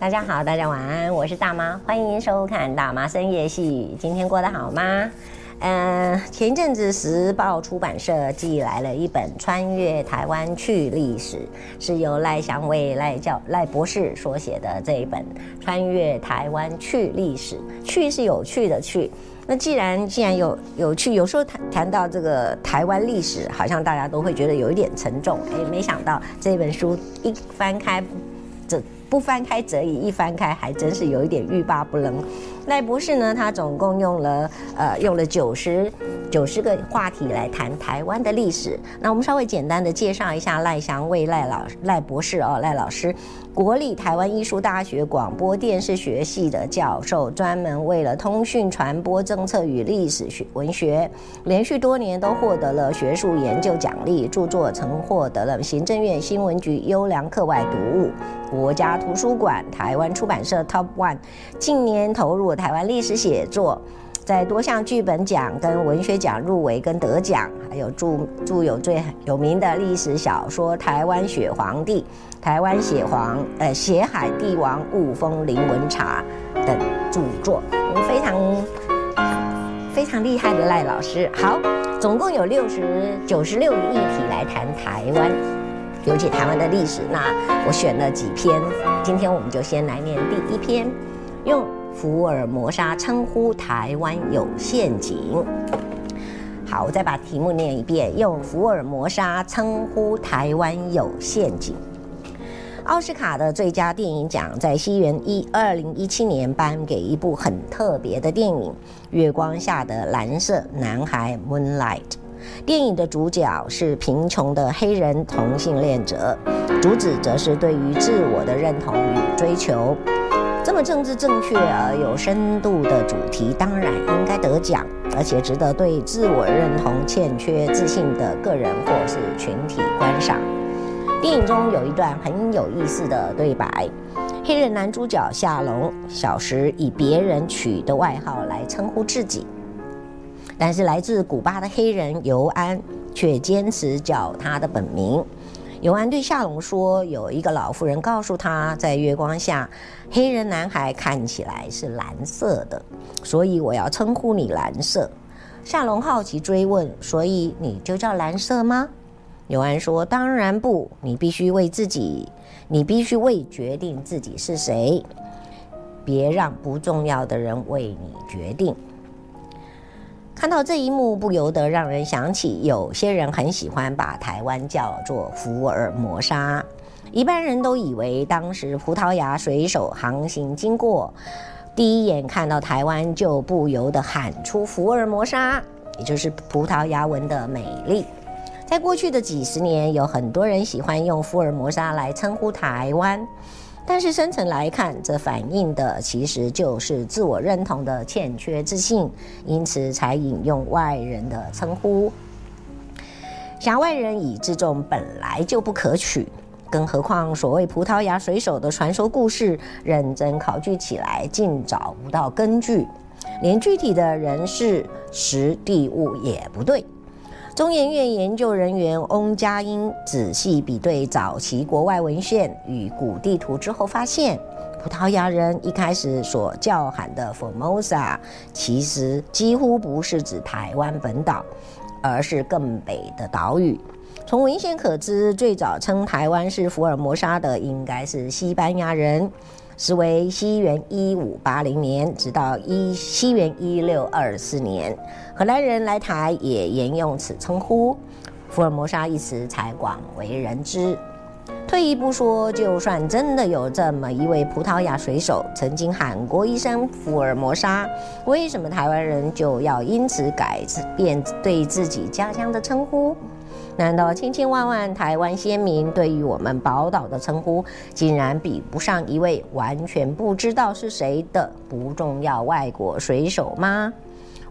大家好，大家晚安，我是大妈，欢迎收看大妈深夜戏。今天过得好吗？嗯、前一阵子时报出版社寄来了一本《穿越台湾去历史》，是由赖祥伟赖教赖博士所写的这一本《穿越台湾去历史》，去是有趣的去。那既然既然有有趣，有时候谈谈到这个台湾历史，好像大家都会觉得有一点沉重。哎，没想到这本书一翻开，这。不翻开则已，一翻开还真是有一点欲罢不能。赖博士呢，他总共用了呃用了九十九十个话题来谈台湾的历史。那我们稍微简单的介绍一下赖祥伟赖老赖博士哦，赖老师，国立台湾艺术大学广播电视学系的教授，专门为了通讯传播政策与历史学文学，连续多年都获得了学术研究奖励，著作曾获得了行政院新闻局优良课外读物。国家图书馆、台湾出版社 Top One，近年投入台湾历史写作，在多项剧本奖跟文学奖入围跟得奖，还有著著有最有名的历史小说《台湾血皇帝》、《台湾血皇呃血海帝王雾峰凌文茶》等著作，非常非常厉害的赖老师。好，总共有六十九十六个议题来谈台湾。尤其台湾的历史，那我选了几篇，今天我们就先来念第一篇，用福尔摩沙称呼台湾有陷阱。好，我再把题目念一遍，用福尔摩沙称呼台湾有陷阱。奥斯卡的最佳电影奖在西元一二零一七年颁给一部很特别的电影《月光下的蓝色男孩》（Moonlight）。电影的主角是贫穷的黑人同性恋者，主旨则是对于自我的认同与追求。这么政治正确而有深度的主题，当然应该得奖，而且值得对自我认同欠缺自信的个人或是群体观赏。电影中有一段很有意思的对白：黑人男主角夏隆小时以别人取的外号来称呼自己。但是来自古巴的黑人尤安却坚持叫他的本名。尤安对夏隆说：“有一个老妇人告诉他，在月光下，黑人男孩看起来是蓝色的，所以我要称呼你蓝色。”夏隆好奇追问：“所以你就叫蓝色吗？”尤安说：“当然不，你必须为自己，你必须为决定自己是谁，别让不重要的人为你决定。”看到这一幕，不由得让人想起，有些人很喜欢把台湾叫做福尔摩沙。一般人都以为，当时葡萄牙水手航行经过，第一眼看到台湾，就不由得喊出“福尔摩沙”，也就是葡萄牙文的美丽。在过去的几十年，有很多人喜欢用福尔摩沙来称呼台湾。但是深层来看，这反映的其实就是自我认同的欠缺自信，因此才引用外人的称呼。辖外人以自重本来就不可取，更何况所谓葡萄牙水手的传说故事，认真考据起来竟找不到根据，连具体的人事、时地物也不对。中研院研究人员翁佳音仔细比对早期国外文献与古地图之后，发现葡萄牙人一开始所叫喊的 Formosa，其实几乎不是指台湾本岛，而是更北的岛屿。从文献可知，最早称台湾是福尔摩沙的应该是西班牙人。时为西元一五八零年，直到一西元一六二四年，荷兰人来台也沿用此称呼，福尔摩沙一词才广为人知。退一步说，就算真的有这么一位葡萄牙水手曾经喊过一声福尔摩沙，为什么台湾人就要因此改变对自己家乡的称呼？难道千千万万台湾先民对于我们宝岛的称呼，竟然比不上一位完全不知道是谁的不重要外国水手吗？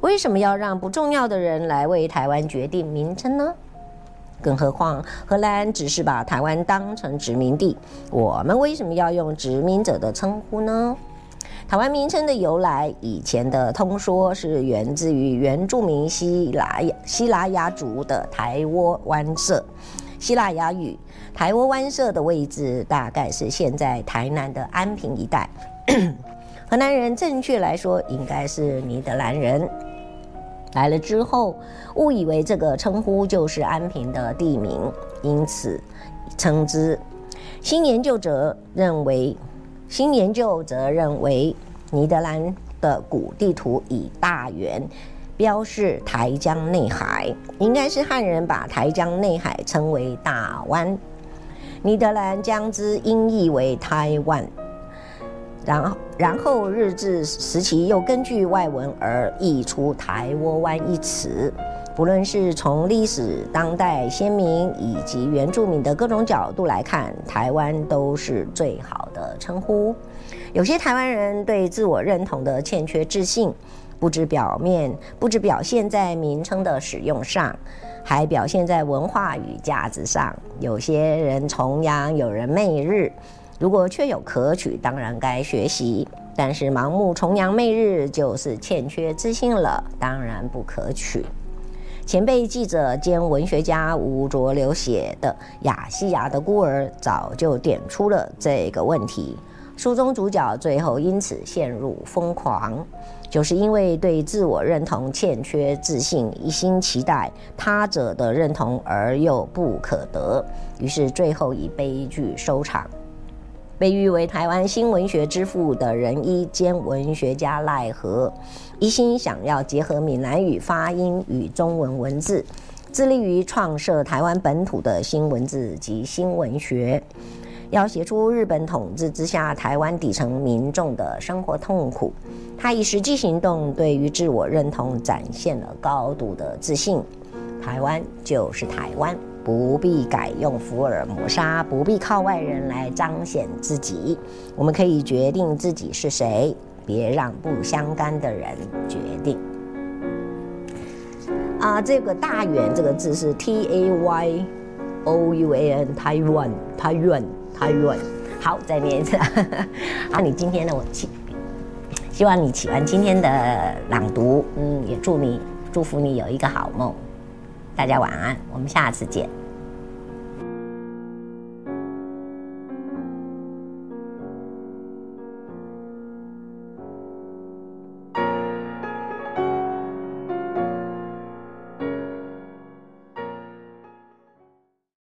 为什么要让不重要的人来为台湾决定名称呢？更何况荷兰只是把台湾当成殖民地，我们为什么要用殖民者的称呼呢？台湾名称的由来，以前的通说是源自于原住民西拉雅西拉雅族的台窝湾社，希腊雅语。台窝湾社的位置大概是现在台南的安平一带。荷兰人正确来说应该是尼德兰人。来了之后，误以为这个称呼就是安平的地名，因此称之。新研究者认为，新研究则认为，尼德兰的古地图以大圆标示台江内海，应该是汉人把台江内海称为大湾，尼德兰将之音译为台湾。然后，然后日治时期又根据外文而译出台窝湾一词。不论是从历史、当代先民以及原住民的各种角度来看，台湾都是最好的称呼。有些台湾人对自我认同的欠缺自信，不止表面，不止表现在名称的使用上，还表现在文化与价值上。有些人崇洋，有人媚日。如果确有可取，当然该学习；但是盲目崇洋媚日，就是欠缺自信了，当然不可取。前辈记者兼文学家吴浊流写的《亚细亚的孤儿》早就点出了这个问题。书中主角最后因此陷入疯狂，就是因为对自我认同欠缺自信，一心期待他者的认同而又不可得，于是最后以悲剧收场。被誉为台湾新文学之父的仁医兼文学家赖和，一心想要结合闽南语发音与中文文字，致力于创设台湾本土的新文字及新文学，要写出日本统治之下台湾底层民众的生活痛苦。他以实际行动对于自我认同展现了高度的自信。台湾就是台湾。不必改用福尔摩沙，不必靠外人来彰显自己。我们可以决定自己是谁，别让不相干的人决定。啊，这个“大远”这个字是 T A Y O U A N，台湾，台湾，台湾。好，再念一次。啊，你今天呢？我希希望你喜欢今天的朗读。嗯，也祝你祝福你有一个好梦。大家晚安，我们下次见。